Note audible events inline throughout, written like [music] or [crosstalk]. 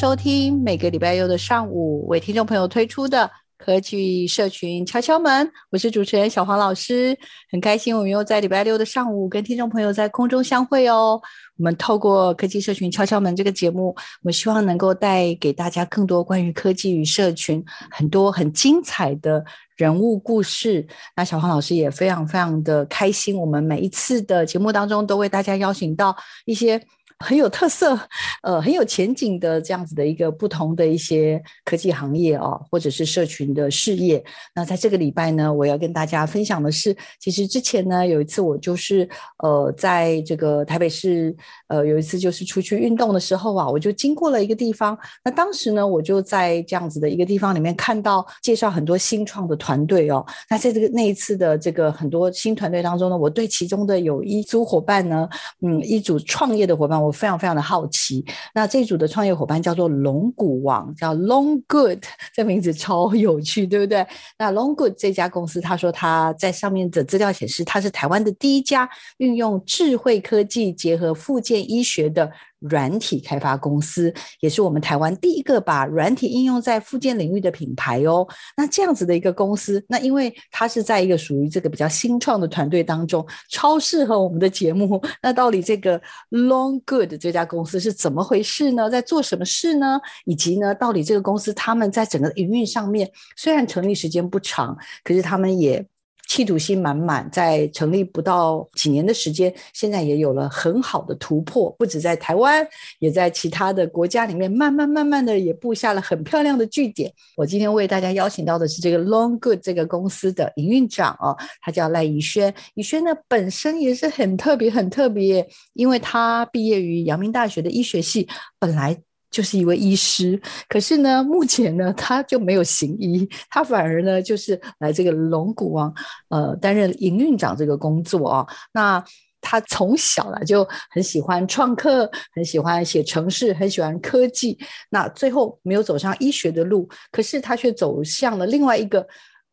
收听每个礼拜六的上午为听众朋友推出的科技社群敲敲门，我是主持人小黄老师，很开心我们又在礼拜六的上午跟听众朋友在空中相会哦。我们透过科技社群敲敲门这个节目，我们希望能够带给大家更多关于科技与社群很多很精彩的人物故事。那小黄老师也非常非常的开心，我们每一次的节目当中都为大家邀请到一些。很有特色，呃，很有前景的这样子的一个不同的一些科技行业啊，或者是社群的事业。那在这个礼拜呢，我要跟大家分享的是，其实之前呢有一次我就是呃，在这个台北市呃有一次就是出去运动的时候啊，我就经过了一个地方。那当时呢，我就在这样子的一个地方里面看到介绍很多新创的团队哦。那在这个那一次的这个很多新团队当中呢，我对其中的有一组伙伴呢，嗯，一组创业的伙伴我。我非常非常的好奇，那这组的创业伙伴叫做龙骨王，叫 Long Good，这名字超有趣，对不对？那 Long Good 这家公司，他说他在上面的资料显示，他是台湾的第一家运用智慧科技结合复健医学的。软体开发公司也是我们台湾第一个把软体应用在附件领域的品牌哦。那这样子的一个公司，那因为它是在一个属于这个比较新创的团队当中，超适合我们的节目。那到底这个 Long Good 这家公司是怎么回事呢？在做什么事呢？以及呢，到底这个公司他们在整个营运上面，虽然成立时间不长，可是他们也。企图心满满，在成立不到几年的时间，现在也有了很好的突破，不止在台湾，也在其他的国家里面，慢慢慢慢的也布下了很漂亮的据点。我今天为大家邀请到的是这个 Long Good 这个公司的营运长哦，他叫赖宜轩。宜轩呢本身也是很特别，很特别，因为他毕业于阳明大学的医学系，本来。就是一位医师，可是呢，目前呢，他就没有行医，他反而呢，就是来这个龙骨王，呃，担任营运长这个工作啊。那他从小呢就很喜欢创客，很喜欢写程式，很喜欢科技。那最后没有走上医学的路，可是他却走向了另外一个。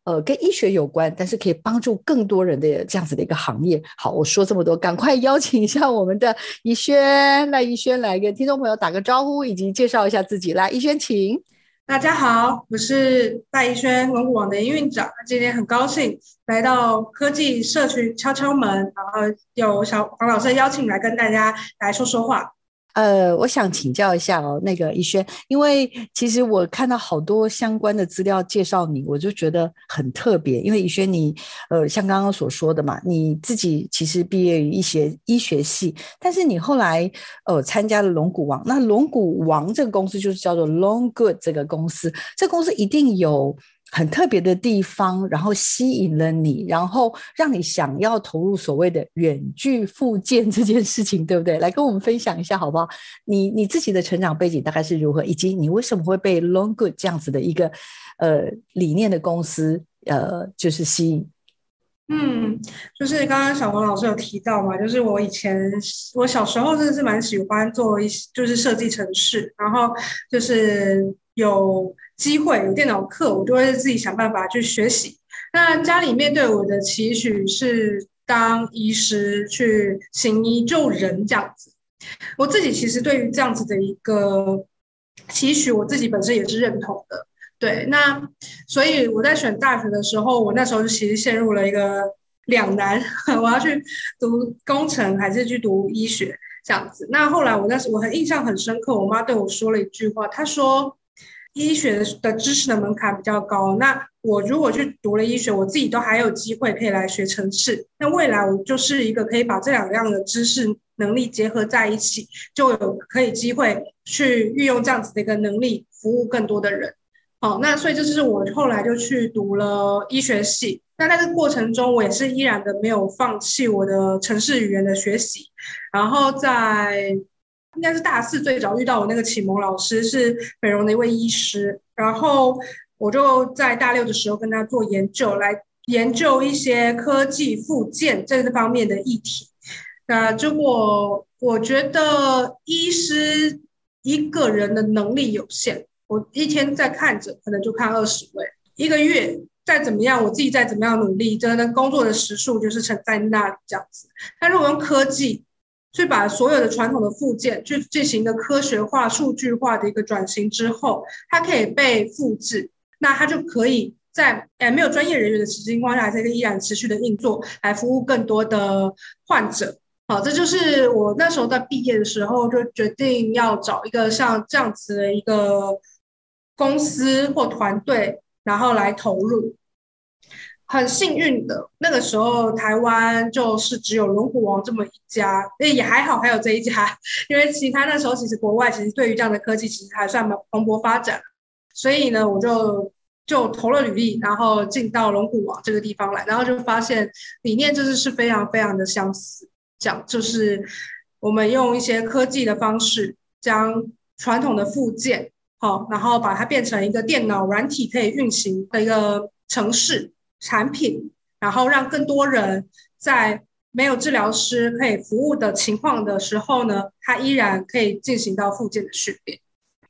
呃，跟医学有关，但是可以帮助更多人的这样子的一个行业。好，我说这么多，赶快邀请一下我们的宜轩，赖宜轩来跟听众朋友打个招呼，以及介绍一下自己。来，宜轩，请。大家好，我是赖宜轩，龙骨王的营运长。今天很高兴来到科技社区敲敲门，然后有小黄老师邀请来跟大家来说说话。呃，我想请教一下哦，那个宜轩，因为其实我看到好多相关的资料介绍你，我就觉得很特别。因为宜轩你，呃，像刚刚所说的嘛，你自己其实毕业于医学医学系，但是你后来呃参加了龙骨王，那龙骨王这个公司就是叫做 Long Good 这个公司，这个公司一定有。很特别的地方，然后吸引了你，然后让你想要投入所谓的远距复健这件事情，对不对？来跟我们分享一下好不好？你你自己的成长背景大概是如何，以及你为什么会被 Long Good 这样子的一个呃理念的公司呃就是吸引？嗯，就是刚刚小黄老师有提到嘛，就是我以前我小时候真的是蛮喜欢做一些就是设计城市，然后就是有。机会有电脑课，我就会自己想办法去学习。那家里面对我的期许是当医师，去行医救人这样子。我自己其实对于这样子的一个期许，我自己本身也是认同的。对，那所以我在选大学的时候，我那时候其实陷入了一个两难，[laughs] 我要去读工程还是去读医学？这样子。那后来我那时我很印象很深刻，我妈对我说了一句话，她说。医学的知识的门槛比较高，那我如果去读了医学，我自己都还有机会可以来学城市。那未来我就是一个可以把这两样的知识能力结合在一起，就有可以机会去运用这样子的一个能力，服务更多的人。好，那所以这就是我后来就去读了医学系。那在这个过程中，我也是依然的没有放弃我的城市语言的学习，然后在。应该是大四最早遇到我那个启蒙老师是美容的一位医师，然后我就在大六的时候跟他做研究，来研究一些科技复健这个方面的议题。那结果我觉得医师一个人的能力有限，我一天在看着可能就看二十位，一个月再怎么样，我自己再怎么样努力，真的工作的时数就是成在那这样子。但如果用科技，去把所有的传统的附件去进行一个科学化、数据化的一个转型之后，它可以被复制，那它就可以在诶没有专业人员的情况下，这个依然持续的运作，来服务更多的患者。好，这就是我那时候在毕业的时候就决定要找一个像这样子的一个公司或团队，然后来投入。很幸运的，那个时候台湾就是只有龙虎王这么一家，也还好还有这一家，因为其他那时候其实国外其实对于这样的科技其实还算蛮蓬勃发展，所以呢，我就就投了履历，然后进到龙虎王这个地方来，然后就发现理念就是是非常非常的相似，讲就是我们用一些科技的方式将传统的附件好，然后把它变成一个电脑软体可以运行的一个程式。产品，然后让更多人在没有治疗师可以服务的情况的时候呢，他依然可以进行到附件的训练。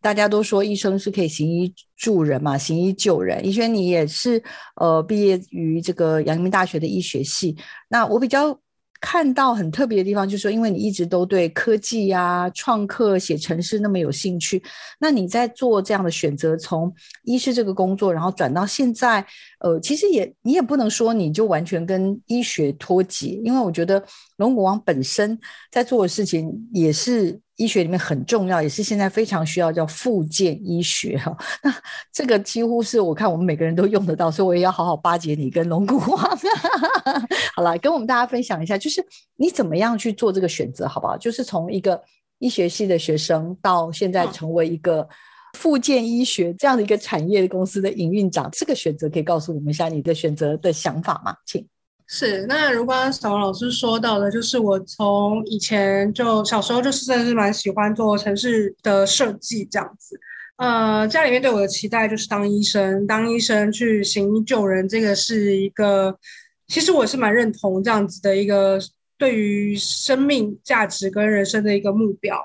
大家都说医生是可以行医助人嘛，行医救人。怡萱，你也是呃毕业于这个阳明大学的医学系，那我比较。看到很特别的地方，就是说，因为你一直都对科技啊、创客、写程式那么有兴趣，那你在做这样的选择，从医师这个工作，然后转到现在，呃，其实也你也不能说你就完全跟医学脱节，因为我觉得龙骨王本身在做的事情也是。医学里面很重要，也是现在非常需要叫复健医学哈。那这个几乎是我看我们每个人都用得到，所以我也要好好巴结你跟龙骨王。[laughs] 好了，跟我们大家分享一下，就是你怎么样去做这个选择，好不好？就是从一个医学系的学生到现在成为一个复健医学这样的一个产业公司的营运长，这个选择可以告诉我们一下你的选择的想法吗？请。是，那如果小王老师说到的，就是我从以前就小时候就是真的是蛮喜欢做城市的设计这样子，呃，家里面对我的期待就是当医生，当医生去行医救人，这个是一个，其实我是蛮认同这样子的一个对于生命价值跟人生的一个目标，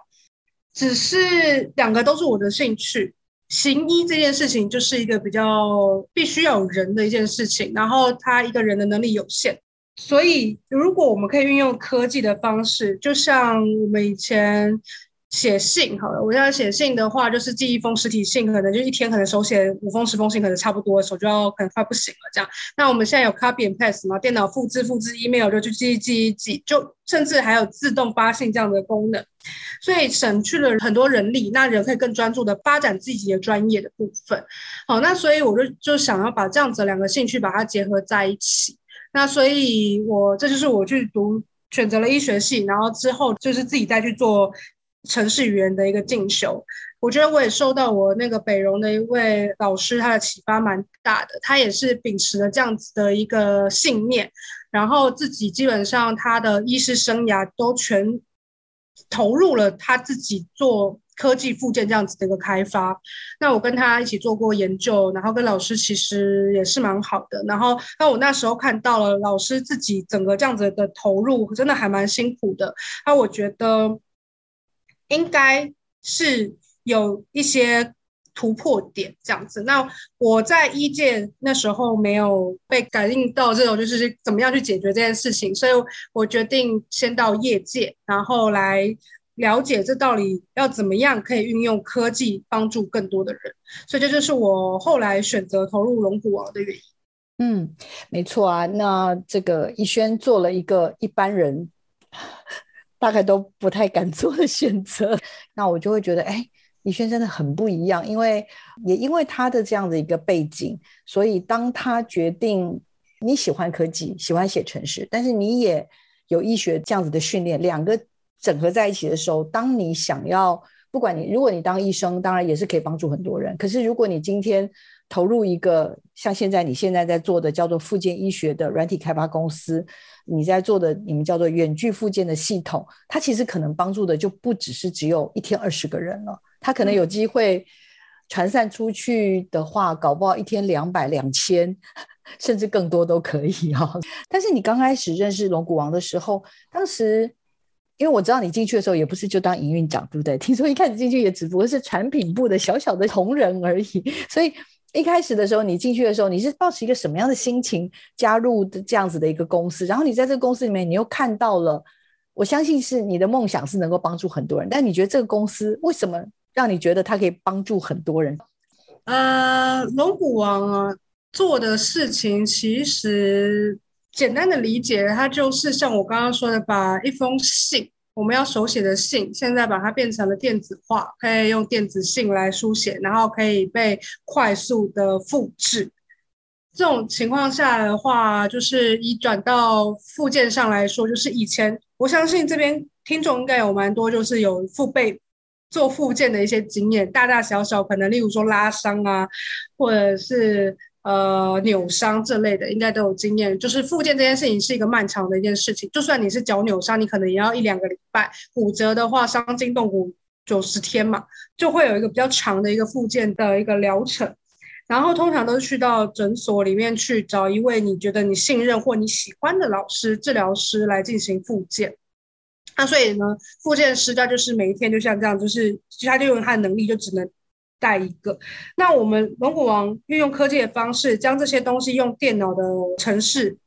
只是两个都是我的兴趣。行医这件事情就是一个比较必须要有人的一件事情，然后他一个人的能力有限，所以如果我们可以运用科技的方式，就像我们以前。写信好了，我现在写信的话，就是寄一封实体信，可能就一天可能手写五封十封信，可能差不多，手就要可能快不行了这样。那我们现在有 copy and paste 嘛，电脑复制复制 email 就去寄寄一寄，就甚至还有自动发信这样的功能，所以省去了很多人力，那人可以更专注的发展自己的专业的部分。好，那所以我就就想要把这样子两个兴趣把它结合在一起。那所以我这就是我去读选择了医学系，然后之后就是自己再去做。城市语言的一个进修，我觉得我也受到我那个北荣的一位老师他的启发蛮大的，他也是秉持了这样子的一个信念，然后自己基本上他的医师生涯都全投入了他自己做科技复健这样子的一个开发。那我跟他一起做过研究，然后跟老师其实也是蛮好的。然后那我那时候看到了老师自己整个这样子的投入，真的还蛮辛苦的。那我觉得。应该是有一些突破点这样子。那我在一届那时候没有被感应到这种，就是怎么样去解决这件事情，所以我决定先到业界，然后来了解这到底要怎么样可以运用科技帮助更多的人。所以这就是我后来选择投入龙虎王的原因。嗯，没错啊。那这个怡萱做了一个一般人。大概都不太敢 [laughs] 做的选择。那我就会觉得，哎，李轩真的很不一样，因为也因为他的这样的一个背景，所以当他决定你喜欢科技，喜欢写程式，但是你也有医学这样子的训练，两个整合在一起的时候，当你想要，不管你如果你当医生，当然也是可以帮助很多人。可是如果你今天投入一个像现在你现在在做的叫做复健医学的软体开发公司，你在做的你们叫做远距复健的系统，它其实可能帮助的就不只是只有一天二十个人了，它可能有机会传散出去的话，搞不好一天两百两千。[laughs] 甚至更多都可以哈、哦，[laughs] 但是你刚开始认识龙骨王的时候，当时因为我知道你进去的时候也不是就当营运长，对不对？[laughs] 听说一开始进去也只不过是产品部的小小的同仁而已，所以一开始的时候你进去的时候，你是抱持一个什么样的心情加入的这样子的一个公司？然后你在这个公司里面，你又看到了，我相信是你的梦想是能够帮助很多人，但你觉得这个公司为什么让你觉得它可以帮助很多人？呃，龙虎王啊。做的事情其实简单的理解，它就是像我刚刚说的，把一封信，我们要手写的信，现在把它变成了电子化，可以用电子信来书写，然后可以被快速的复制。这种情况下的话，就是移转到附件上来说，就是以前我相信这边听众应该有蛮多，就是有父辈做附件的一些经验，大大小小，可能例如说拉伤啊，或者是。呃，扭伤这类的应该都有经验。就是复健这件事情是一个漫长的一件事情，就算你是脚扭伤，你可能也要一两个礼拜；骨折的话，伤筋动骨九十天嘛，就会有一个比较长的一个复健的一个疗程。然后通常都是去到诊所里面去找一位你觉得你信任或你喜欢的老师、治疗师来进行复健。那所以呢，复健师他就是每一天就像这样，就是其他就用他的能力就只能。带一个，那我们龙骨王运用科技的方式，将这些东西用电脑的程式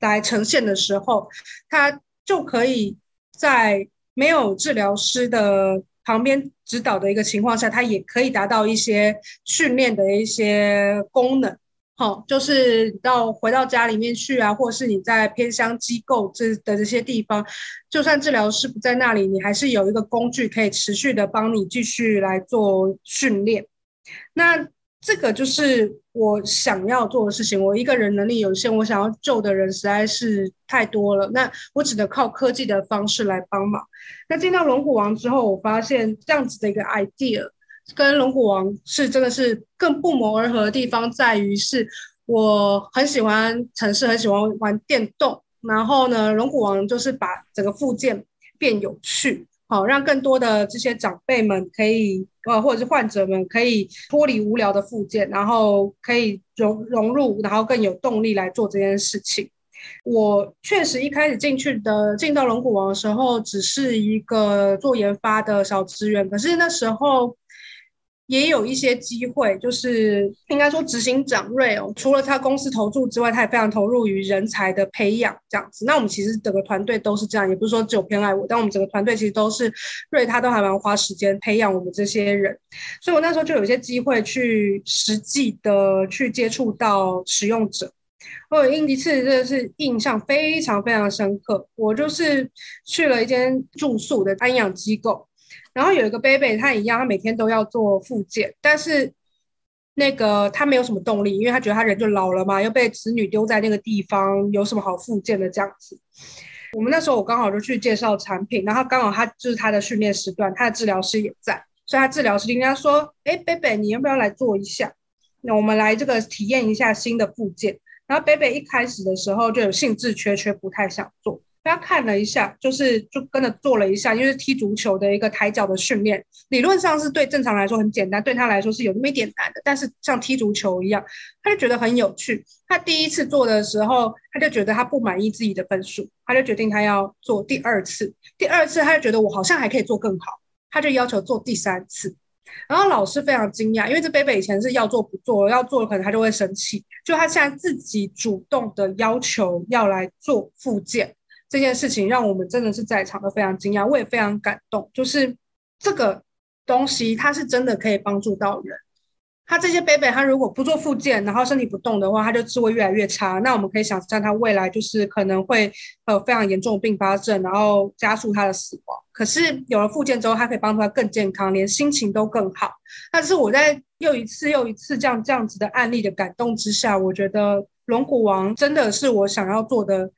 来呈现的时候，它就可以在没有治疗师的旁边指导的一个情况下，它也可以达到一些训练的一些功能。好，就是到回到家里面去啊，或是你在偏乡机构这的这些地方，就算治疗师不在那里，你还是有一个工具可以持续的帮你继续来做训练。那这个就是我想要做的事情。我一个人能力有限，我想要救的人实在是太多了，那我只能靠科技的方式来帮忙。那进到龙虎王之后，我发现这样子的一个 idea。跟龙骨王是真的是更不谋而合的地方，在于是我很喜欢城市，很喜欢玩电动。然后呢，龙骨王就是把整个附件变有趣，好让更多的这些长辈们可以，呃，或者是患者们可以脱离无聊的附件，然后可以融融入，然后更有动力来做这件事情。我确实一开始进去的，进到龙骨王的时候，只是一个做研发的小职员，可是那时候。也有一些机会，就是应该说执行长瑞哦，除了他公司投注之外，他也非常投入于人才的培养这样子。那我们其实整个团队都是这样，也不是说只有偏爱我，但我们整个团队其实都是瑞，他都还蛮花时间培养我们这些人。所以我那时候就有一些机会去实际的去接触到使用者。我有印一次真的是印象非常非常深刻，我就是去了一间住宿的安养机构。然后有一个 baby，，他一样，他每天都要做复健，但是那个他没有什么动力，因为他觉得他人就老了嘛，又被子女丢在那个地方，有什么好复健的这样子。我们那时候我刚好就去介绍产品，然后刚好他就是他的训练时段，他的治疗师也在，所以他治疗师就跟他说：“哎，baby，，你要不要来做一下？那我们来这个体验一下新的复健。”然后 baby 一开始的时候就有兴致缺缺，不太想做。他看了一下，就是就跟着做了一下，因为是踢足球的一个抬脚的训练，理论上是对正常来说很简单，对他来说是有那么一点难的。但是像踢足球一样，他就觉得很有趣。他第一次做的时候，他就觉得他不满意自己的分数，他就决定他要做第二次。第二次他就觉得我好像还可以做更好，他就要求做第三次。然后老师非常惊讶，因为这贝贝以前是要做不做，要做可能他就会生气，就他现在自己主动的要求要来做复健。这件事情让我们真的是在场的非常惊讶，我也非常感动。就是这个东西，它是真的可以帮助到人，他这些 baby，他如果不做复健，然后身体不动的话，他就智慧越来越差。那我们可以想象，他未来就是可能会有非常严重的并发症，然后加速他的死亡。可是有了复健之后，他可以帮助他更健康，连心情都更好。但是我在又一次又一次这样这样子的案例的感动之下，我觉得龙骨王真的是我想要做的，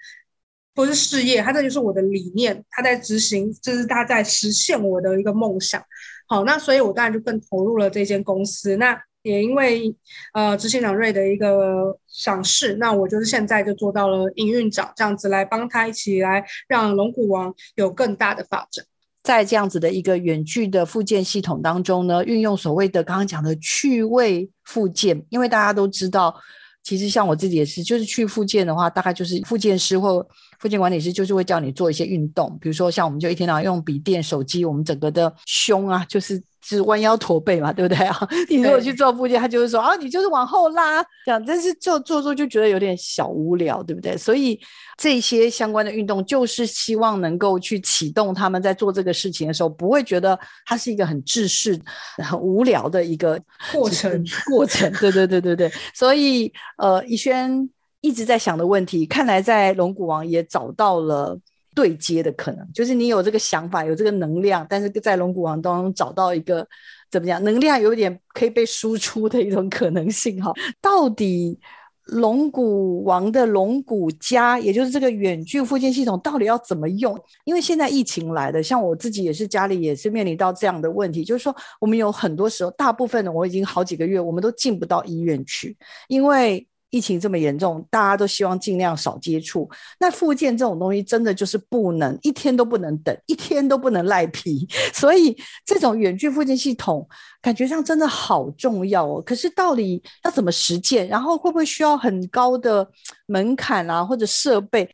不是事业，他这就是我的理念，他在执行，就是他在实现我的一个梦想。好，那所以我当然就更投入了这间公司。那也因为呃执行长瑞的一个赏识，那我就是现在就做到了营运长这样子，来帮他一起来让龙骨王有更大的发展。在这样子的一个远距的附件系统当中呢，运用所谓的刚刚讲的趣味附件，因为大家都知道，其实像我自己也是，就是去复健的话，大概就是复健师或复健管理师就是会叫你做一些运动，比如说像我们就一天到晚用笔电、手机，我们整个的胸啊，就是。是弯腰驼背嘛，对不对啊？[laughs] 你如果去做复健，他就会说啊，你就是往后拉这样，但是做做做就觉得有点小无聊，对不对？所以这些相关的运动，就是希望能够去启动他们在做这个事情的时候，不会觉得它是一个很制式、很无聊的一个 [laughs] 过程。[laughs] 过程，对对对对对。所以呃，逸轩一直在想的问题，看来在龙骨王也找到了。对接的可能，就是你有这个想法，有这个能量，但是在龙骨王当中找到一个怎么讲，能量有点可以被输出的一种可能性哈。到底龙骨王的龙骨家，也就是这个远距附件系统，到底要怎么用？因为现在疫情来的，像我自己也是家里也是面临到这样的问题，就是说我们有很多时候，大部分的我已经好几个月，我们都进不到医院去，因为。疫情这么严重，大家都希望尽量少接触。那复健这种东西，真的就是不能一天都不能等，一天都不能赖皮。[laughs] 所以这种远距复健系统，感觉上真的好重要哦。可是到底要怎么实践？然后会不会需要很高的门槛啊，或者设备？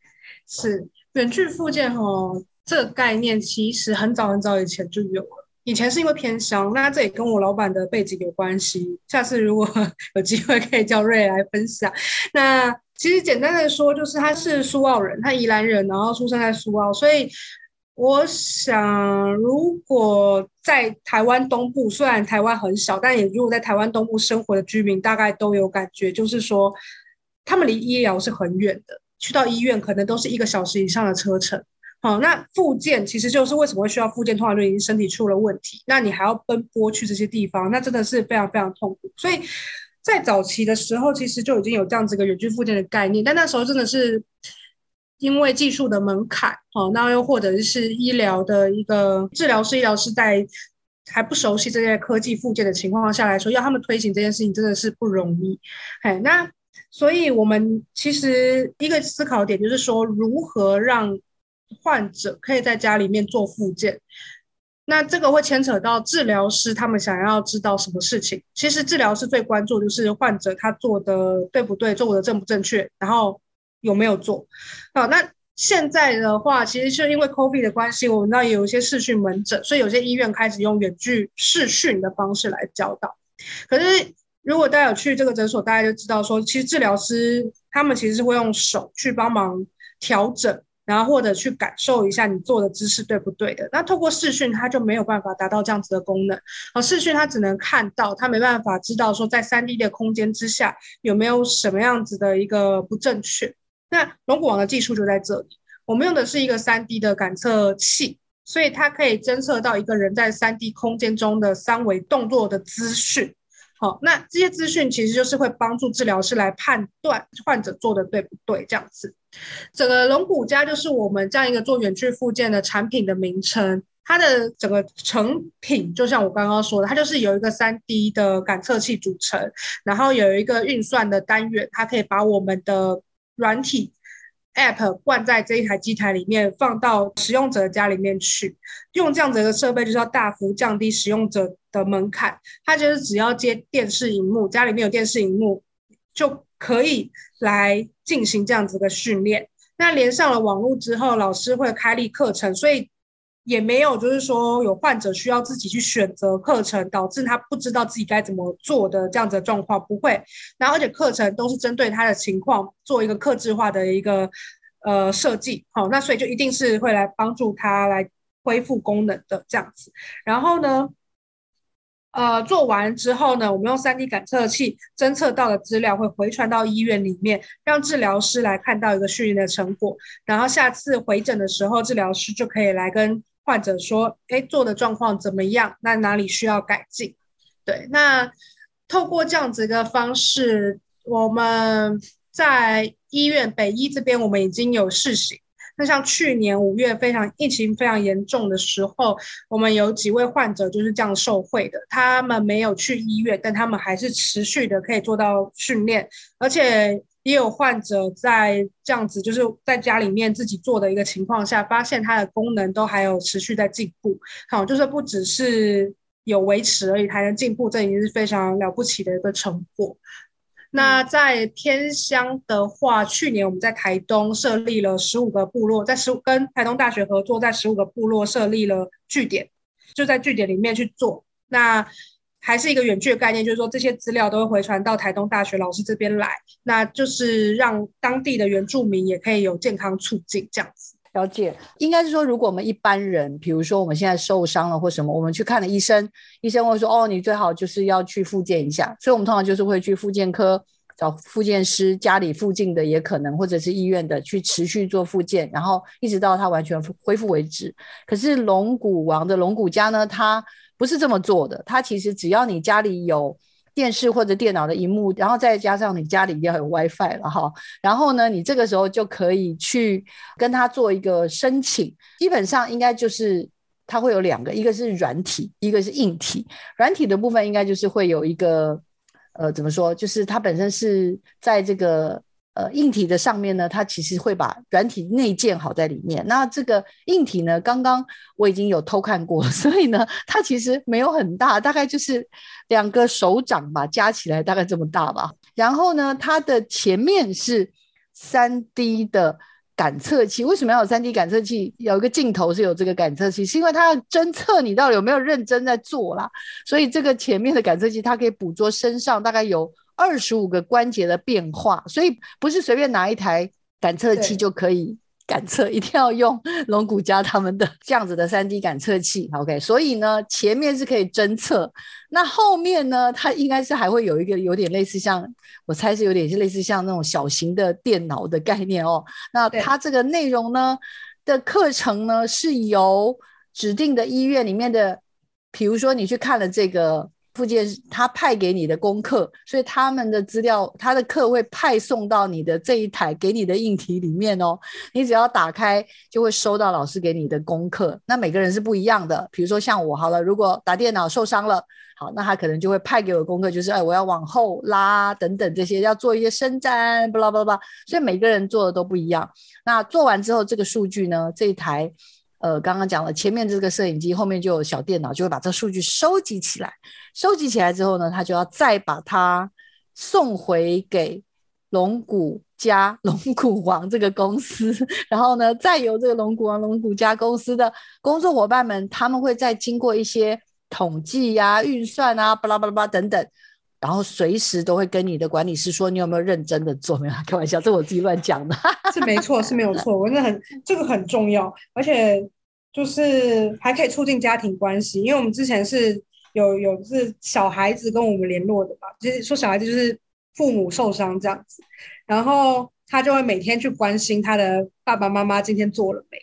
是远距复健哦，这个概念其实很早很早以前就有了。以前是因为偏乡，那这也跟我老板的背景有关系。下次如果 [laughs] 有机会，可以叫瑞来分享。那其实简单的说，就是他是苏澳人，他宜兰人，然后出生在苏澳。所以我想，如果在台湾东部，虽然台湾很小，但也如果在台湾东部生活的居民，大概都有感觉，就是说他们离医疗是很远的，去到医院可能都是一个小时以上的车程。好，那复健其实就是为什么会需要复健？通常就已经身体出了问题，那你还要奔波去这些地方，那真的是非常非常痛苦。所以在早期的时候，其实就已经有这样子一个远距复健的概念，但那时候真的是因为技术的门槛，好，那又或者是医疗的一个治疗师、医疗师在还不熟悉这些科技复健的情况下来说，要他们推行这件事情真的是不容易。哎，那所以我们其实一个思考点就是说，如何让患者可以在家里面做复健，那这个会牵扯到治疗师他们想要知道什么事情。其实治疗师最关注就是患者他做的对不对，做的正不正确，然后有没有做。好，那现在的话，其实是因为 COVID 的关系，我们那有一些视讯门诊，所以有些医院开始用远距视讯的方式来教导。可是如果大家有去这个诊所，大家就知道说，其实治疗师他们其实是会用手去帮忙调整。然后或者去感受一下你做的姿势对不对的，那透过视讯它就没有办法达到这样子的功能。而视讯它只能看到，它没办法知道说在 3D 的空间之下有没有什么样子的一个不正确。那龙骨王的技术就在这里，我们用的是一个 3D 的感测器，所以它可以侦测到一个人在 3D 空间中的三维动作的资讯。好，那这些资讯其实就是会帮助治疗师来判断患者做的对不对，这样子。整个龙骨家就是我们这样一个做远距附件的产品的名称，它的整个成品就像我刚刚说的，它就是有一个 3D 的感测器组成，然后有一个运算的单元，它可以把我们的软体 App 灌在这一台机台里面，放到使用者家里面去。用这样子的设备，就是要大幅降低使用者的门槛。它就是只要接电视荧幕，家里面有电视荧幕就可以来进行这样子的训练，那连上了网络之后，老师会开立课程，所以也没有就是说有患者需要自己去选择课程，导致他不知道自己该怎么做的这样子的状况不会。然后而且课程都是针对他的情况做一个客制化的一个呃设计，好，那所以就一定是会来帮助他来恢复功能的这样子。然后呢，呃，做完之后呢，我们用 3D 感测器侦测到的资料会回传到医院里面，让治疗师来看到一个训练的成果。然后下次回诊的时候，治疗师就可以来跟患者说：“哎，做的状况怎么样？那哪里需要改进？”对，那透过这样子一个方式，我们在医院北医这边，我们已经有试行。那像去年五月非常疫情非常严重的时候，我们有几位患者就是这样受惠的。他们没有去医院，但他们还是持续的可以做到训练，而且也有患者在这样子就是在家里面自己做的一个情况下，发现他的功能都还有持续在进步。好，就是不只是有维持而已，还能进步，这已经是非常了不起的一个成果。那在天乡的话，去年我们在台东设立了十五个部落，在十五跟台东大学合作，在十五个部落设立了据点，就在据点里面去做。那还是一个远距的概念，就是说这些资料都会回传到台东大学老师这边来，那就是让当地的原住民也可以有健康促进这样子。了解，应该是说，如果我们一般人，比如说我们现在受伤了或什么，我们去看了医生，医生会说，哦，你最好就是要去复健一下，所以我们通常就是会去复健科找复健师，家里附近的也可能，或者是医院的去持续做复健，然后一直到他完全恢复为止。可是龙骨王的龙骨家呢，他不是这么做的，他其实只要你家里有。电视或者电脑的荧幕，然后再加上你家里要有 WiFi 了哈，然后呢，你这个时候就可以去跟他做一个申请。基本上应该就是它会有两个，一个是软体，一个是硬体。软体的部分应该就是会有一个，呃，怎么说？就是它本身是在这个。呃，硬体的上面呢，它其实会把软体内建好在里面。那这个硬体呢，刚刚我已经有偷看过，[laughs] 所以呢，它其实没有很大，大概就是两个手掌吧，加起来大概这么大吧。然后呢，它的前面是三 D 的感测器。为什么要有三 D 感测器？有一个镜头是有这个感测器，是因为它要侦测你到底有没有认真在做啦。所以这个前面的感测器，它可以捕捉身上大概有。二十五个关节的变化，所以不是随便拿一台感测器就可以感测，一定要用龙骨家他们的 [laughs] 这样子的三 D 感测器。OK，所以呢，前面是可以侦测，那后面呢，它应该是还会有一个有点类似像，我猜是有点是类似像那种小型的电脑的概念哦。那它这个内容呢的课程呢，是由指定的医院里面的，比如说你去看了这个。附件他派给你的功课，所以他们的资料，他的课会派送到你的这一台给你的硬体里面哦。你只要打开，就会收到老师给你的功课。那每个人是不一样的，比如说像我好了，如果打电脑受伤了，好，那他可能就会派给我功课，就是哎，我要往后拉等等这些，要做一些伸展，巴拉巴拉巴拉。所以每个人做的都不一样。那做完之后，这个数据呢，这一台。呃，刚刚讲了，前面这个摄影机后面就有小电脑，就会把这数据收集起来。收集起来之后呢，他就要再把它送回给龙骨家 [laughs] 龙骨王这个公司，然后呢，再由这个龙骨王龙骨家公司的工作伙伴们，他们会再经过一些统计呀、运算啊、巴拉巴拉巴拉等等，然后随时都会跟你的管理师说，你有没有认真的做？没有开玩笑，这我自己乱讲的。[laughs] 是没错，是没有错，我真的很这个很重要，而且就是还可以促进家庭关系，因为我们之前是有有是小孩子跟我们联络的嘛，就是说小孩子就是父母受伤这样子，然后他就会每天去关心他的爸爸妈妈今天做了没，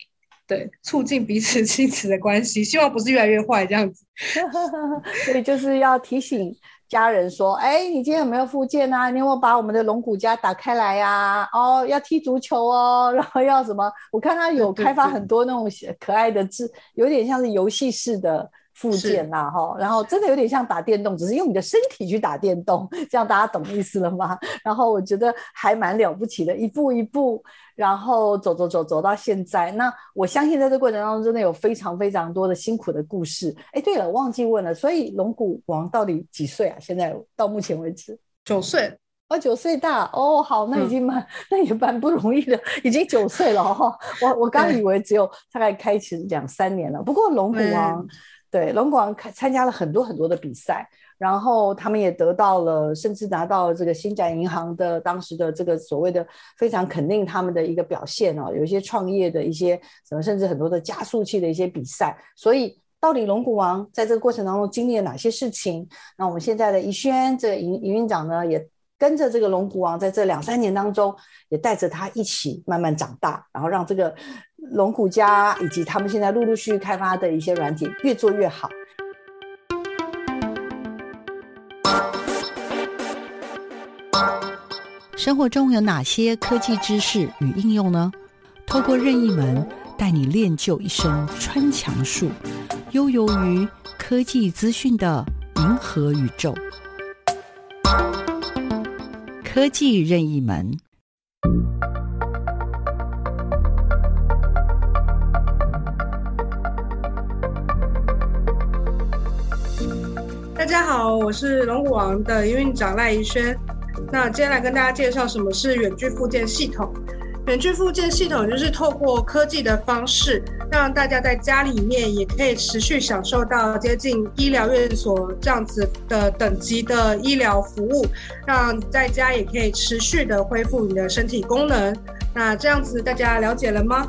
对，促进彼此 [laughs] 亲子的关系，希望不是越来越坏这样子，[laughs] 所以就是要提醒。家人说：“哎，你今天有没有复健啊？你有没有把我们的龙骨家打开来呀、哦，要踢足球哦，[laughs] 然后要什么？我看他有开发很多那种可爱的字，有点像是游戏式的。”复健呐，哈，然后真的有点像打电动，只是用你的身体去打电动，这样大家懂意思了吗？然后我觉得还蛮了不起的，一步一步，然后走走走走到现在。那我相信在这过程当中，真的有非常非常多的辛苦的故事。哎，对了，忘记问了，所以龙骨王到底几岁啊？现在到目前为止，九岁哦，九岁大哦，好，那已经蛮、嗯、那也蛮不容易的，已经九岁了哈。我我刚以为只有大概开始两三年了，不过龙骨王。嗯对，龙骨王参加了很多很多的比赛，然后他们也得到了，甚至拿到了这个星展银行的当时的这个所谓的非常肯定他们的一个表现哦，有一些创业的一些什么，甚至很多的加速器的一些比赛，所以到底龙骨王在这个过程当中经历了哪些事情？那我们现在的怡萱这个营营运长呢，也跟着这个龙骨王在这两三年当中，也带着他一起慢慢长大，然后让这个龙骨家以及他们现在陆陆续续开发的一些软体越做越好。生活中有哪些科技知识与应用呢？透过任意门带你练就一身穿墙术，悠游于科技资讯的银河宇宙。科技任意门。大家好，我是龙虎王的营运长赖怡轩。那接下来跟大家介绍什么是远距附件系统。远距复健系统就是透过科技的方式，让大家在家里面也可以持续享受到接近医疗院所这样子的等级的医疗服务，让在家也可以持续的恢复你的身体功能。那这样子大家了解了吗？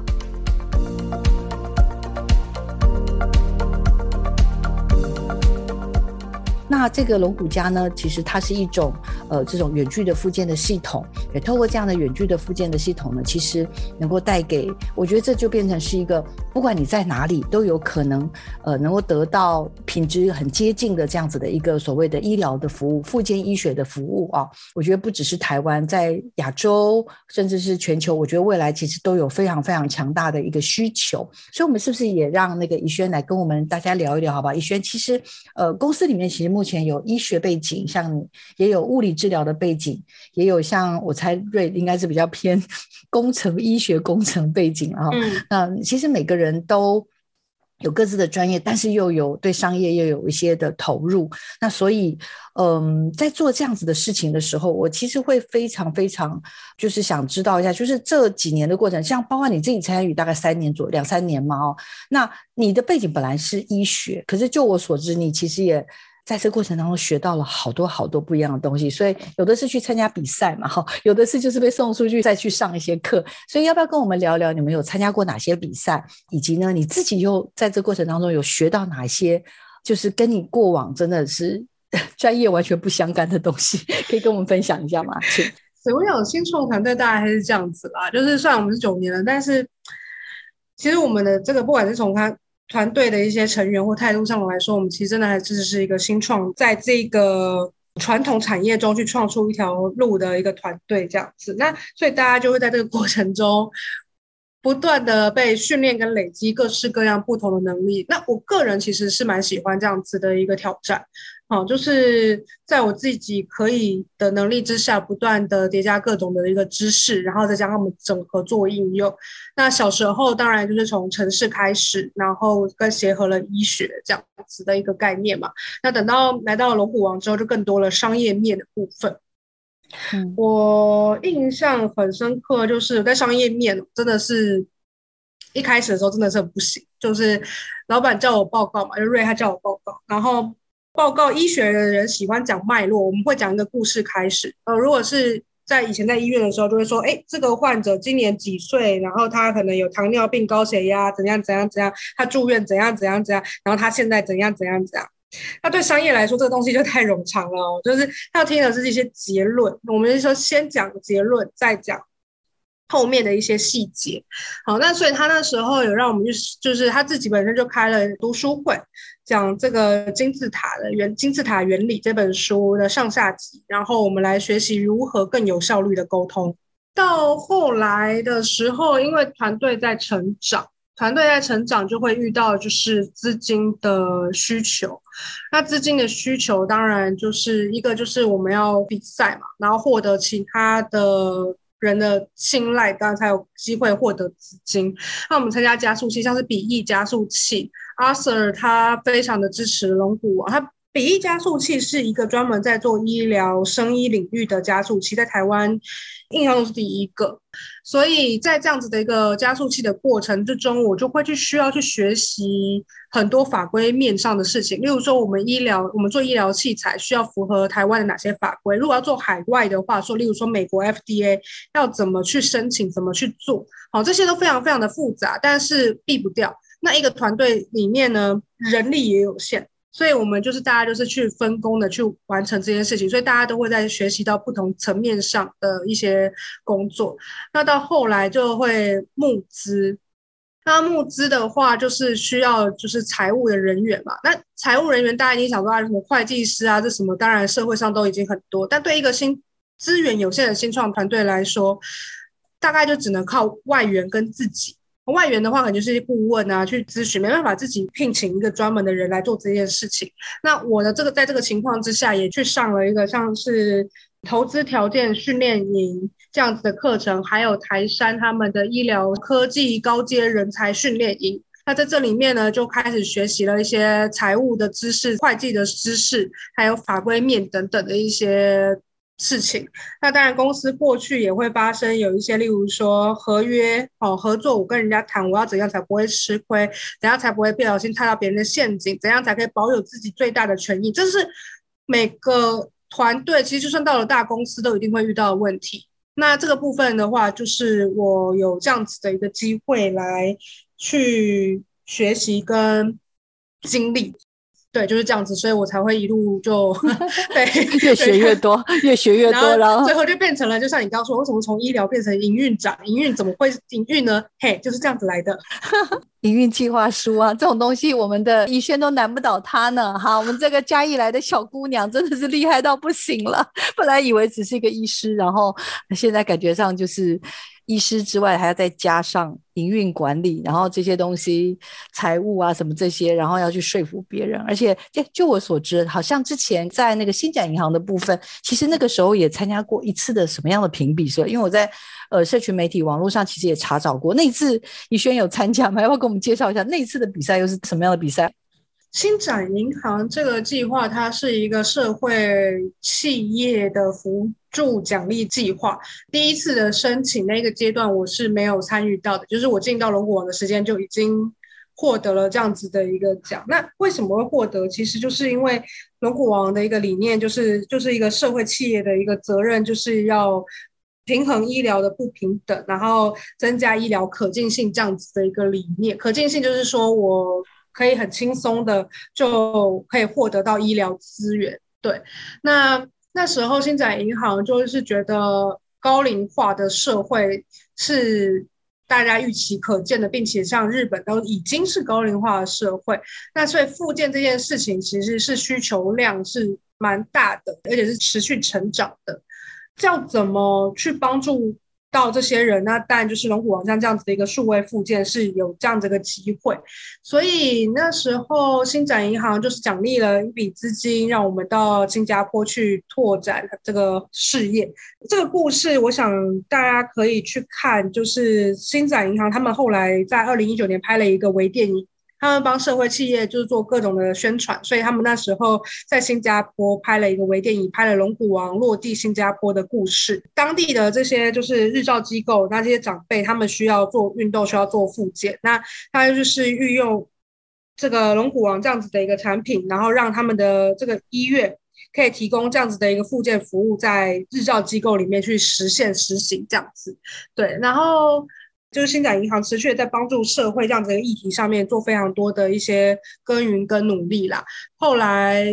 那这个龙骨家呢，其实它是一种呃这种远距的复健的系统，也透过这样的远距的复健的系统呢，其实能够带给我觉得这就变成是一个不管你在哪里都有可能呃能够得到品质很接近的这样子的一个所谓的医疗的服务，复健医学的服务啊。我觉得不只是台湾，在亚洲甚至是全球，我觉得未来其实都有非常非常强大的一个需求。所以，我们是不是也让那个怡萱来跟我们大家聊一聊，好不好？怡萱，其实呃公司里面其实目前前有医学背景，像你也有物理治疗的背景，也有像我猜瑞应该是比较偏工程医学工程背景啊。嗯，那其实每个人都有各自的专业，但是又有对商业又有一些的投入。那所以，嗯，在做这样子的事情的时候，我其实会非常非常就是想知道一下，就是这几年的过程，像包括你自己参与大概三年左右，两三年嘛哦。那你的背景本来是医学，可是就我所知，你其实也。在这过程当中学到了好多好多不一样的东西，所以有的是去参加比赛嘛，哈，有的是就是被送出去再去上一些课。所以要不要跟我们聊聊你们有参加过哪些比赛，以及呢你自己又在这过程当中有学到哪些，就是跟你过往真的是 [laughs] 专业完全不相干的东西，可以跟我们分享一下吗？请。所以我想新创团队大概还是这样子啦，就是虽然我们是九年了，但是其实我们的这个不管是从他。团队的一些成员或态度上来说，我们其实真的还只是一个新创，在这个传统产业中去创出一条路的一个团队这样子。那所以大家就会在这个过程中不断的被训练跟累积各式各样不同的能力。那我个人其实是蛮喜欢这样子的一个挑战。好，就是在我自己可以的能力之下，不断的叠加各种的一个知识，然后再将它们整合做应用。那小时候当然就是从城市开始，然后跟结合了医学这样子的一个概念嘛。那等到来到龙虎王之后，就更多了商业面的部分。嗯，我印象很深刻，就是在商业面真的是一开始的时候真的是很不行，就是老板叫我报告嘛，就瑞他叫我报告，然后。报告医学的人喜欢讲脉络，我们会讲一个故事开始。呃，如果是在以前在医院的时候，就会说，哎，这个患者今年几岁，然后他可能有糖尿病、高血压，怎样怎样怎样，他住院怎样怎样怎样，然后他现在怎样怎样怎样。那对商业来说，这个东西就太冗长了，就是他要听的是一些结论。我们就说先讲结论，再讲后面的一些细节。好，那所以他那时候有让我们去，就是他自己本身就开了读书会。讲这个金字塔的原金字塔原理这本书的上下集，然后我们来学习如何更有效率的沟通。到后来的时候，因为团队在成长，团队在成长就会遇到就是资金的需求。那资金的需求当然就是一个就是我们要比赛嘛，然后获得其他的人的青睐，当然才有机会获得资金。那我们参加加速器，像是比翼加速器。阿 Sir 他非常的支持龙虎王，他比翼加速器是一个专门在做医疗生医领域的加速器，在台湾印象中是第一个，所以在这样子的一个加速器的过程之中，我就会去需要去学习很多法规面上的事情，例如说我们医疗，我们做医疗器材需要符合台湾的哪些法规，如果要做海外的话，说例如说美国 FDA 要怎么去申请，怎么去做，好，这些都非常非常的复杂，但是避不掉。那一个团队里面呢，人力也有限，所以我们就是大家就是去分工的去完成这件事情，所以大家都会在学习到不同层面上的一些工作。那到后来就会募资。那募资的话，就是需要就是财务的人员嘛。那财务人员，大家已经想说啊，什么会计师啊，这什么，当然社会上都已经很多。但对一个新资源有限的新创团队来说，大概就只能靠外援跟自己。外援的话，可能就是顾问啊，去咨询，没办法自己聘请一个专门的人来做这件事情。那我的这个在这个情况之下，也去上了一个像是投资条件训练营。这样子的课程，还有台山他们的医疗科技高阶人才训练营。那在这里面呢，就开始学习了一些财务的知识、会计的知识，还有法规面等等的一些事情。那当然，公司过去也会发生有一些，例如说合约哦，合作，我跟人家谈，我要怎样才不会吃亏，怎样才不会不小心踏到别人的陷阱，怎样才可以保有自己最大的权益，这是每个团队其实就算到了大公司都一定会遇到的问题。那这个部分的话，就是我有这样子的一个机会来去学习跟经历。对，就是这样子，所以我才会一路就 [laughs] 对 [laughs] 越学越多，越学越多，然后最后就变成了，就像你刚刚说，为什么从医疗变成营运长？营运怎么会营运呢？嘿，就是这样子来的。[laughs] 营运计划书啊，这种东西，我们的怡轩都难不倒他呢。哈，我们这个嘉义来的小姑娘真的是厉害到不行了。本来以为只是一个医师，然后现在感觉上就是。医师之外，还要再加上营运管理，然后这些东西、财务啊什么这些，然后要去说服别人。而且，就就我所知，好像之前在那个星展银行的部分，其实那个时候也参加过一次的什么样的评比？所以，因为我在呃社群媒体网络上其实也查找过，那一次怡萱有参加吗？要不要给我们介绍一下那一次的比赛又是什么样的比赛？星展银行这个计划，它是一个社会企业的辅助奖励计划。第一次的申请那个阶段，我是没有参与到的，就是我进到龙骨网的时间就已经获得了这样子的一个奖。那为什么会获得？其实就是因为龙骨网的一个理念，就是就是一个社会企业的一个责任，就是要平衡医疗的不平等，然后增加医疗可进性这样子的一个理念。可进性就是说我。可以很轻松的就可以获得到医疗资源，对。那那时候星展银行就是觉得高龄化的社会是大家预期可见的，并且像日本都已经是高龄化的社会，那所以复健这件事情其实是需求量是蛮大的，而且是持续成长的。要怎么去帮助到这些人，那当然就是龙虎网像这样子的一个数位附件是有这样子的机会，所以那时候星展银行就是奖励了一笔资金，让我们到新加坡去拓展这个事业。这个故事，我想大家可以去看，就是星展银行他们后来在二零一九年拍了一个微电影。他们帮社会企业就是做各种的宣传，所以他们那时候在新加坡拍了一个微电影，拍了龙骨王落地新加坡的故事。当地的这些就是日照机构，那这些长辈他们需要做运动，需要做复健，那他就是运用这个龙骨王这样子的一个产品，然后让他们的这个医院可以提供这样子的一个复健服务，在日照机构里面去实现实行这样子。对，然后。就是星展银行持续在帮助社会这样子的议题上面做非常多的一些耕耘跟努力啦。后来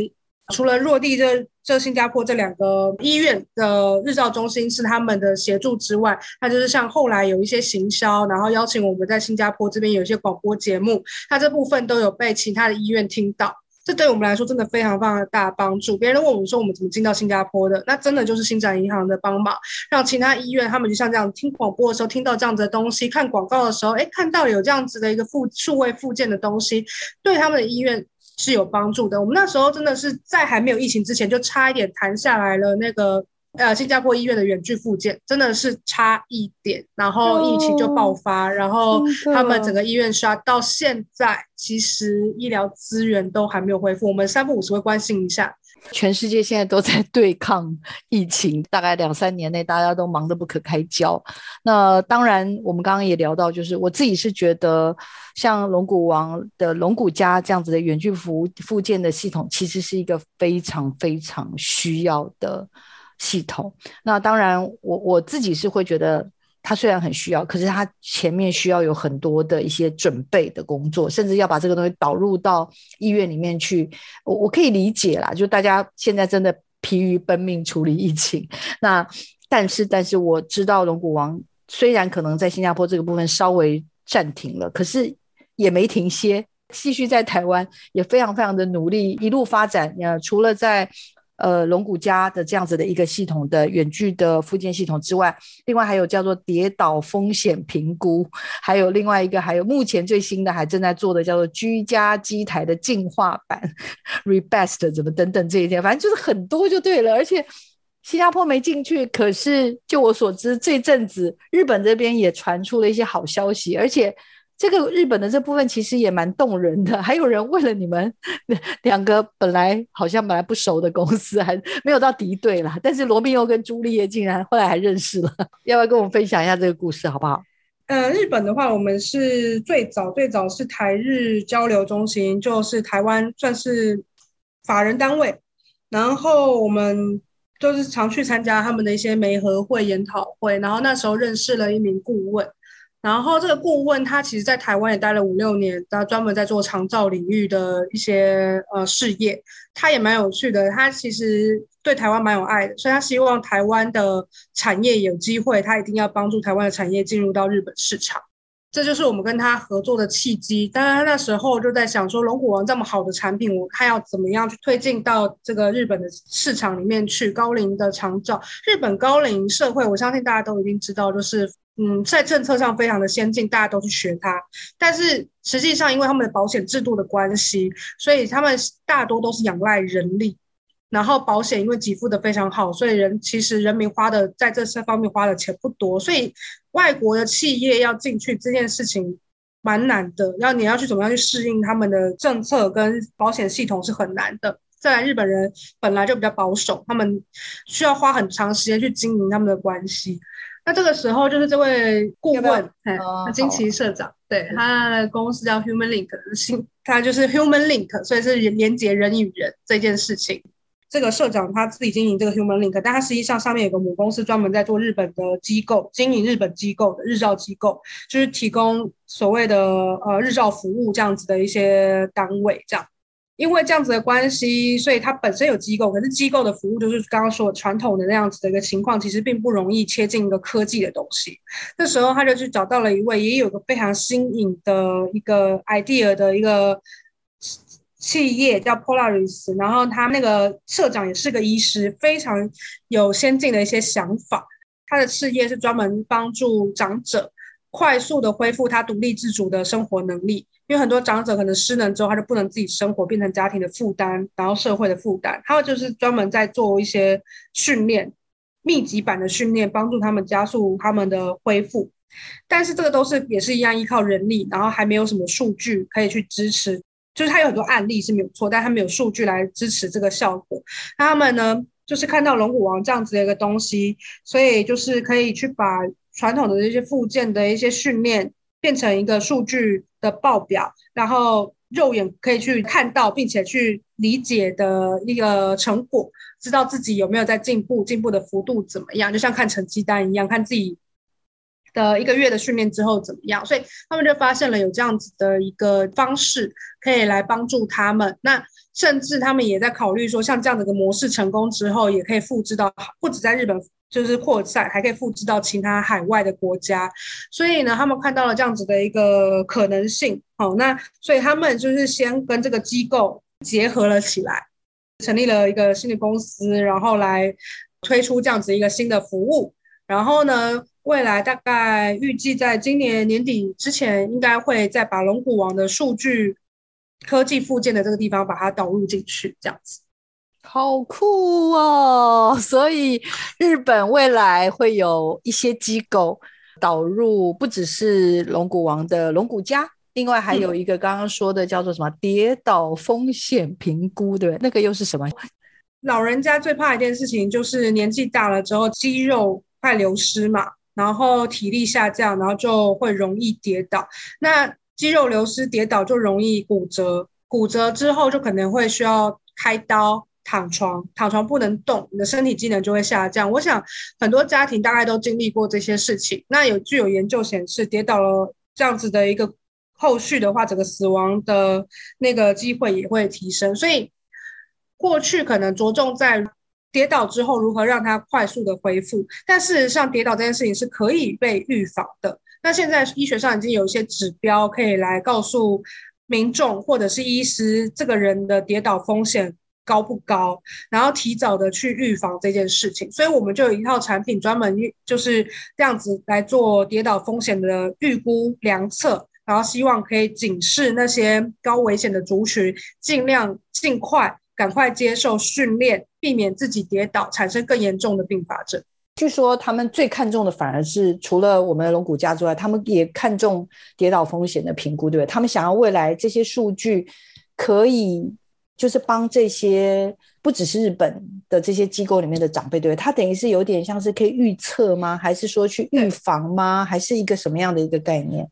除了落地这这新加坡这两个医院的日照中心是他们的协助之外，那就是像后来有一些行销，然后邀请我们在新加坡这边有一些广播节目，它这部分都有被其他的医院听到。这对我们来说真的非常非常的大帮助。别人问我们说我们怎么进到新加坡的，那真的就是星展银行的帮忙，让其他医院他们就像这样听广播的时候听到这样子的东西，看广告的时候，哎，看到有这样子的一个附数位附件的东西，对他们的医院是有帮助的。我们那时候真的是在还没有疫情之前，就差一点谈下来了那个。呃，新加坡医院的远距复健真的是差一点，然后疫情就爆发，哦、然后他们整个医院刷到现在，其实医疗资源都还没有恢复。我们三不五时会关心一下。全世界现在都在对抗疫情，大概两三年内大家都忙得不可开交。那当然，我们刚刚也聊到，就是我自己是觉得，像龙骨王的龙骨家这样子的远距服复健的系统，其实是一个非常非常需要的。系统，那当然我，我自己是会觉得，它虽然很需要，可是它前面需要有很多的一些准备的工作，甚至要把这个东西导入到医院里面去。我我可以理解啦，就大家现在真的疲于奔命处理疫情。那但是，但是我知道龙骨王虽然可能在新加坡这个部分稍微暂停了，可是也没停歇，继续在台湾也非常非常的努力，一路发展。呃，除了在呃，龙骨家的这样子的一个系统的远距的附件系统之外，另外还有叫做跌倒风险评估，还有另外一个，还有目前最新的还正在做的叫做居家机台的进化版，[laughs] Rebest 怎么等等这一些，反正就是很多就对了。而且新加坡没进去，可是就我所知，这阵子日本这边也传出了一些好消息，而且。这个日本的这部分其实也蛮动人的，还有人为了你们 [laughs] 两个本来好像本来不熟的公司，还没有到敌对了，但是罗密欧跟朱丽叶竟然后来还认识了，要不要跟我们分享一下这个故事好不好？呃，日本的话，我们是最早最早是台日交流中心，就是台湾算是法人单位，然后我们就是常去参加他们的一些媒合会、研讨会，然后那时候认识了一名顾问。然后这个顾问他其实，在台湾也待了五六年，他专门在做长照领域的一些呃事业。他也蛮有趣的，他其实对台湾蛮有爱的，所以他希望台湾的产业有机会，他一定要帮助台湾的产业进入到日本市场。这就是我们跟他合作的契机。当然，他那时候就在想说，龙骨王这么好的产品，我看要怎么样去推进到这个日本的市场里面去。高龄的长照，日本高龄社会，我相信大家都一定知道，就是。嗯，在政策上非常的先进，大家都去学它。但是实际上，因为他们的保险制度的关系，所以他们大多都是仰赖人力。然后保险因为给付的非常好，所以人其实人民花的在这些方面花的钱不多。所以外国的企业要进去这件事情蛮难的，要你要去怎么样去适应他们的政策跟保险系统是很难的。再来，日本人本来就比较保守，他们需要花很长时间去经营他们的关系。那这个时候，就是这位顾问，哎，金奇社长，对，他的公司叫 Human Link，新，他就是 Human Link，所以是连接人与人这件事情。这个社长他自己经营这个 Human Link，但他实际上上面有个母公司专门在做日本的机构，经营日本机构的日照机构，就是提供所谓的呃日照服务这样子的一些单位，这样。因为这样子的关系，所以它本身有机构，可是机构的服务就是刚刚说的传统的那样子的一个情况，其实并不容易切进一个科技的东西。那时候他就去找到了一位也有个非常新颖的一个 idea 的一个企业，叫 Polaris，然后他那个社长也是个医师，非常有先进的一些想法。他的事业是专门帮助长者快速的恢复他独立自主的生活能力。因为很多长者可能失能之后，他就不能自己生活，变成家庭的负担，然后社会的负担。他们就是专门在做一些训练，密集版的训练，帮助他们加速他们的恢复。但是这个都是也是一样依靠人力，然后还没有什么数据可以去支持。就是他有很多案例是没有错，但他没有数据来支持这个效果。那他们呢，就是看到龙骨王这样子的一个东西，所以就是可以去把传统的这些附件的一些训练。变成一个数据的报表，然后肉眼可以去看到，并且去理解的一个成果，知道自己有没有在进步，进步的幅度怎么样，就像看成绩单一样，看自己的一个月的训练之后怎么样。所以他们就发现了有这样子的一个方式，可以来帮助他们。那甚至他们也在考虑说，像这样子的模式成功之后，也可以复制到不止在日本。就是扩散，还可以复制到其他海外的国家，所以呢，他们看到了这样子的一个可能性。好，那所以他们就是先跟这个机构结合了起来，成立了一个新的公司，然后来推出这样子一个新的服务。然后呢，未来大概预计在今年年底之前，应该会再把龙骨王的数据科技附件的这个地方把它导入进去，这样子。好酷哦！[laughs] 所以日本未来会有一些机构导入，不只是龙骨王的龙骨家，另外还有一个刚刚说的叫做什么跌倒风险评估，对，那个又是什么？老人家最怕一件事情就是年纪大了之后肌肉快流失嘛，然后体力下降，然后就会容易跌倒。那肌肉流失跌倒就容易骨折，骨折之后就可能会需要开刀。躺床，躺床不能动，你的身体机能就会下降。我想很多家庭大概都经历过这些事情。那有具有研究显示，跌倒了这样子的一个后续的话，整个死亡的那个机会也会提升。所以过去可能着重在跌倒之后如何让它快速的恢复，但事实上跌倒这件事情是可以被预防的。那现在医学上已经有一些指标可以来告诉民众或者是医师，这个人的跌倒风险。高不高？然后提早的去预防这件事情，所以我们就有一套产品专门就是这样子来做跌倒风险的预估量测，然后希望可以警示那些高危险的族群，尽量尽快赶快接受训练，避免自己跌倒产生更严重的并发症。据说他们最看重的反而是除了我们的龙骨架之外，他们也看重跌倒风险的评估，对不对？他们想要未来这些数据可以。就是帮这些不只是日本的这些机构里面的长辈，对不对？他等于是有点像是可以预测吗？还是说去预防吗？还是一个什么样的一个概念？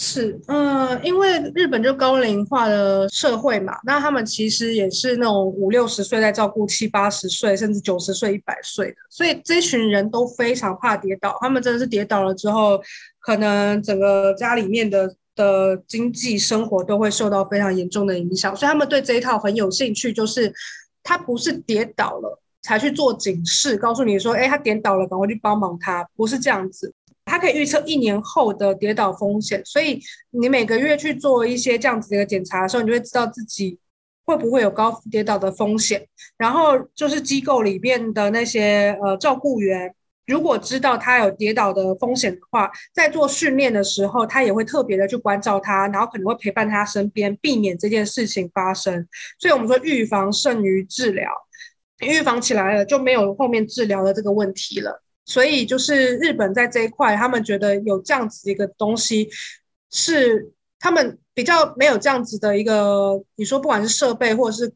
是，嗯，因为日本就高龄化的社会嘛，那他们其实也是那种五六十岁在照顾七八十岁，甚至九十岁、一百岁的，所以这群人都非常怕跌倒。他们真的是跌倒了之后，可能整个家里面的。的经济生活都会受到非常严重的影响，所以他们对这一套很有兴趣。就是他不是跌倒了才去做警示，告诉你说：“哎，他跌倒了，赶快去帮忙他。”不是这样子，他可以预测一年后的跌倒风险。所以你每个月去做一些这样子的一个检查的时候，你就会知道自己会不会有高跌倒的风险。然后就是机构里面的那些呃照顾员。如果知道他有跌倒的风险的话，在做训练的时候，他也会特别的去关照他，然后可能会陪伴他身边，避免这件事情发生。所以，我们说预防胜于治疗，预防起来了就没有后面治疗的这个问题了。所以，就是日本在这一块，他们觉得有这样子一个东西，是他们比较没有这样子的一个，你说不管是设备或者是。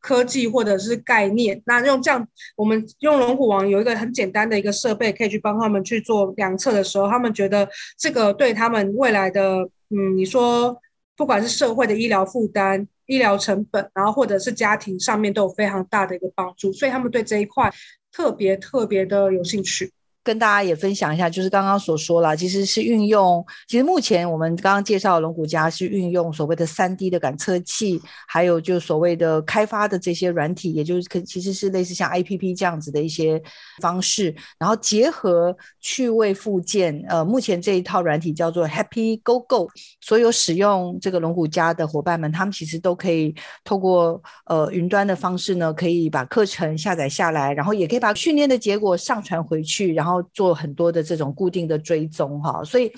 科技或者是概念，那用这样，我们用龙虎王有一个很简单的一个设备，可以去帮他们去做量测的时候，他们觉得这个对他们未来的，嗯，你说不管是社会的医疗负担、医疗成本，然后或者是家庭上面都有非常大的一个帮助，所以他们对这一块特别特别的有兴趣。跟大家也分享一下，就是刚刚所说了，其实是运用，其实目前我们刚刚介绍的龙骨架是运用所谓的三 D 的感测器，还有就所谓的开发的这些软体，也就是可其实是类似像 APP 这样子的一些方式，然后结合趣味附件，呃，目前这一套软体叫做 Happy Go Go，所有使用这个龙骨架的伙伴们，他们其实都可以透过呃云端的方式呢，可以把课程下载下来，然后也可以把训练的结果上传回去，然后。做很多的这种固定的追踪哈，所以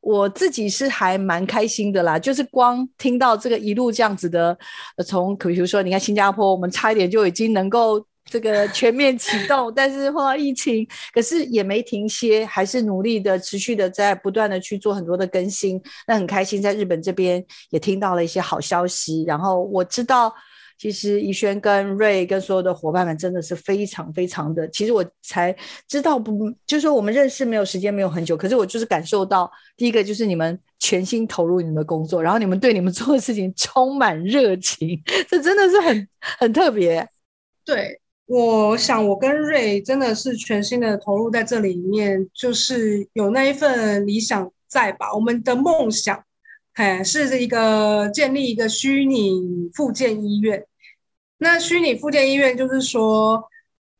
我自己是还蛮开心的啦。就是光听到这个一路这样子的，从比如说你看新加坡，我们差一点就已经能够这个全面启动，[laughs] 但是碰到疫情，可是也没停歇，还是努力的持续的在不断的去做很多的更新。那很开心，在日本这边也听到了一些好消息，然后我知道。其实怡萱跟瑞跟所有的伙伴们真的是非常非常的，其实我才知道不，就是说我们认识没有时间没有很久，可是我就是感受到第一个就是你们全心投入你们的工作，然后你们对你们做的事情充满热情，这真的是很很特别。对，我想我跟瑞真的是全心的投入在这里面，就是有那一份理想在吧？我们的梦想，哎，是一个建立一个虚拟复健医院。那虚拟复健医院就是说，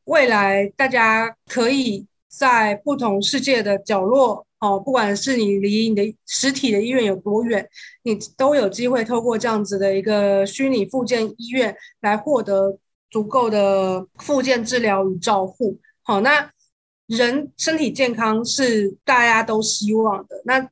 未来大家可以在不同世界的角落，哦，不管是你离你的实体的医院有多远，你都有机会透过这样子的一个虚拟复健医院来获得足够的复健治疗与照护。好，那人身体健康是大家都希望的。那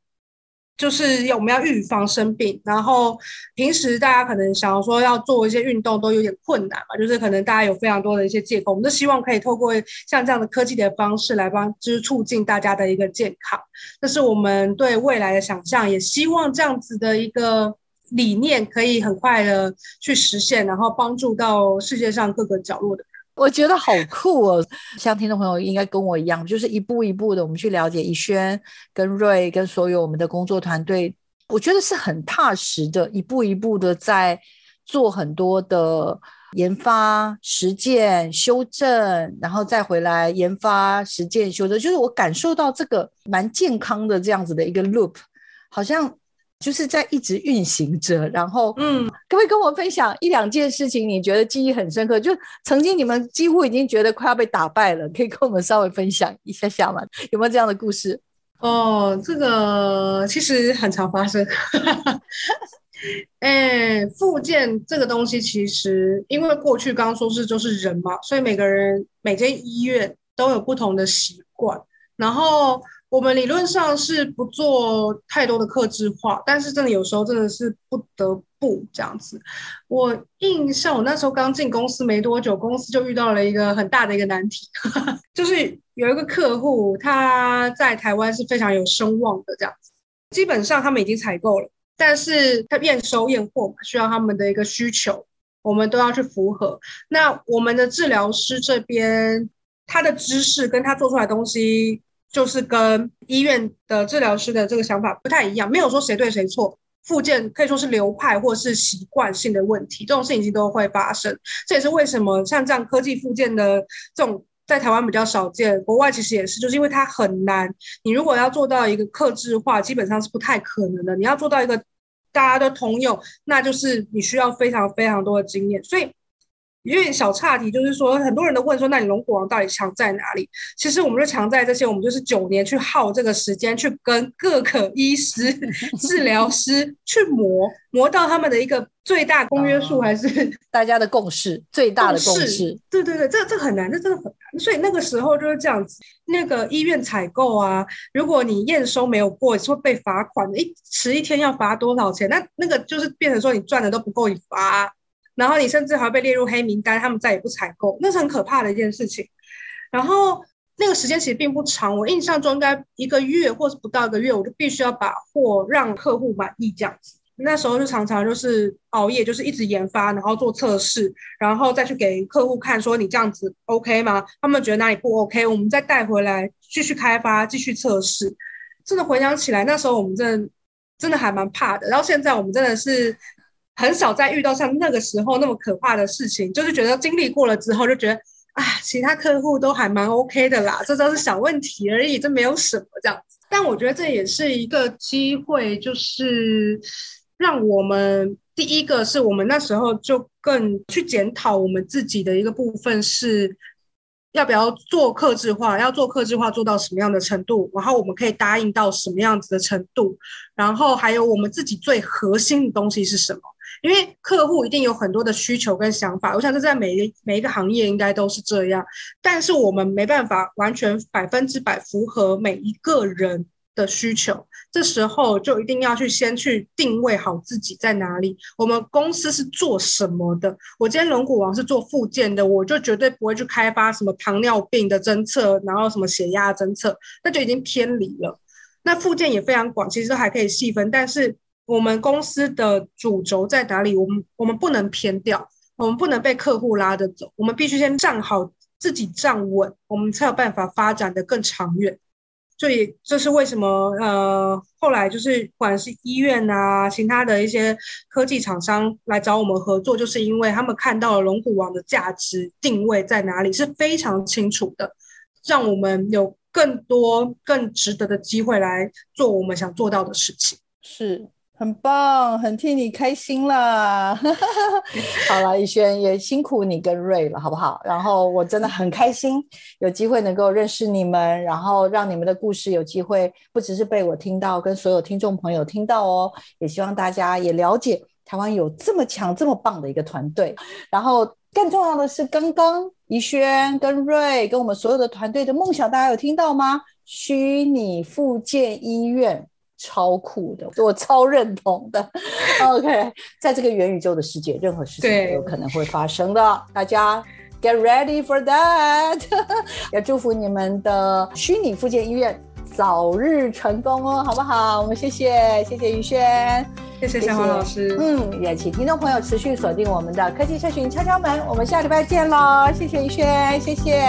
就是要我们要预防生病，然后平时大家可能想要说要做一些运动都有点困难嘛，就是可能大家有非常多的一些借口，我们都希望可以透过像这样的科技的方式来帮，就是促进大家的一个健康，这是我们对未来的想象，也希望这样子的一个理念可以很快的去实现，然后帮助到世界上各个角落的。我觉得好酷哦！像听众朋友应该跟我一样，就是一步一步的，我们去了解怡萱跟瑞跟所有我们的工作团队，我觉得是很踏实的，一步一步的在做很多的研发、实践、修正，然后再回来研发、实践、修正，就是我感受到这个蛮健康的这样子的一个 loop，好像就是在一直运行着。然后，嗯，可不可以跟我分享一两件事情？你觉得记忆很深刻？就曾经你们几乎已经觉得快要被打败了，可以跟我们稍微分享一下下吗？有没有这样的故事？哦，这个其实很常发生。[laughs] 哎，复健这个东西，其实因为过去刚刚说是就是人嘛，所以每个人每间医院都有不同的习惯。然后我们理论上是不做太多的克制化，但是真的有时候真的是不得不这样子。我印象我那时候刚进公司没多久，公司就遇到了一个很大的一个难题，[laughs] 就是有一个客户他在台湾是非常有声望的这样子，基本上他们已经采购了。但是他验收验货嘛，需要他们的一个需求，我们都要去符合。那我们的治疗师这边，他的知识跟他做出来的东西，就是跟医院的治疗师的这个想法不太一样。没有说谁对谁错，复健可以说是流派或是习惯性的问题，这种事情都会发生。这也是为什么像这样科技复健的这种。在台湾比较少见，国外其实也是，就是因为它很难。你如果要做到一个克制化，基本上是不太可能的。你要做到一个大家都通用，那就是你需要非常非常多的经验。所以。有点小岔题，就是说，很多人都问说，那你龙虎王到底强在哪里？其实我们就强在这些，我们就是九年去耗这个时间，去跟各个医师、[laughs] 治疗师去磨，磨到他们的一个最大公约数，还是大家的共识，最大的共识。对对对，这这很难，这真的很难。所以那个时候就是这样子，那个医院采购啊，如果你验收没有过，是会被罚款的，一迟一天要罚多少钱？那那个就是变成说你赚的都不够你罚。然后你甚至还会被列入黑名单，他们再也不采购，那是很可怕的一件事情。然后那个时间其实并不长，我印象中应该一个月或是不到一个月，我就必须要把货让客户满意这样子。那时候就常常就是熬夜，就是一直研发，然后做测试，然后再去给客户看，说你这样子 OK 吗？他们觉得哪里不 OK，我们再带回来继续开发，继续测试。真的回想起来，那时候我们真的真的还蛮怕的。然后现在我们真的是。很少再遇到像那个时候那么可怕的事情，就是觉得经历过了之后，就觉得啊，其他客户都还蛮 OK 的啦，这都是小问题而已，这没有什么这样子。但我觉得这也是一个机会，就是让我们第一个是我们那时候就更去检讨我们自己的一个部分是。要不要做客制化？要做客制化做到什么样的程度？然后我们可以答应到什么样子的程度？然后还有我们自己最核心的东西是什么？因为客户一定有很多的需求跟想法，我想这在每一每一个行业应该都是这样。但是我们没办法完全百分之百符合每一个人的需求。这时候就一定要去先去定位好自己在哪里。我们公司是做什么的？我今天龙骨王是做复健的，我就绝对不会去开发什么糖尿病的侦测，然后什么血压侦测，那就已经偏离了。那复健也非常广，其实还可以细分。但是我们公司的主轴在哪里？我们我们不能偏掉，我们不能被客户拉着走，我们必须先站好自己站稳，我们才有办法发展得更长远。所以这是为什么？呃，后来就是不管是医院啊，其他的一些科技厂商来找我们合作，就是因为他们看到了龙骨王的价值定位在哪里是非常清楚的，让我们有更多更值得的机会来做我们想做到的事情。是。很棒，很替你开心啦！[laughs] 好了，怡轩也辛苦你跟瑞了，好不好？然后我真的很开心，有机会能够认识你们，然后让你们的故事有机会不只是被我听到，跟所有听众朋友听到哦。也希望大家也了解台湾有这么强、这么棒的一个团队。然后更重要的是，刚刚怡轩跟瑞跟我们所有的团队的梦想，大家有听到吗？虚拟复健医院。超酷的，我超认同的。OK，在这个元宇宙的世界，任何事情都有可能会发生的。大家 get ready for that。[laughs] 也祝福你们的虚拟复健医院早日成功哦，好不好？我们谢谢，谢谢于轩，谢谢小黄老师。嗯，也请听众朋友持续锁定我们的科技社群敲敲门，我们下礼拜见喽。谢谢于轩，谢谢。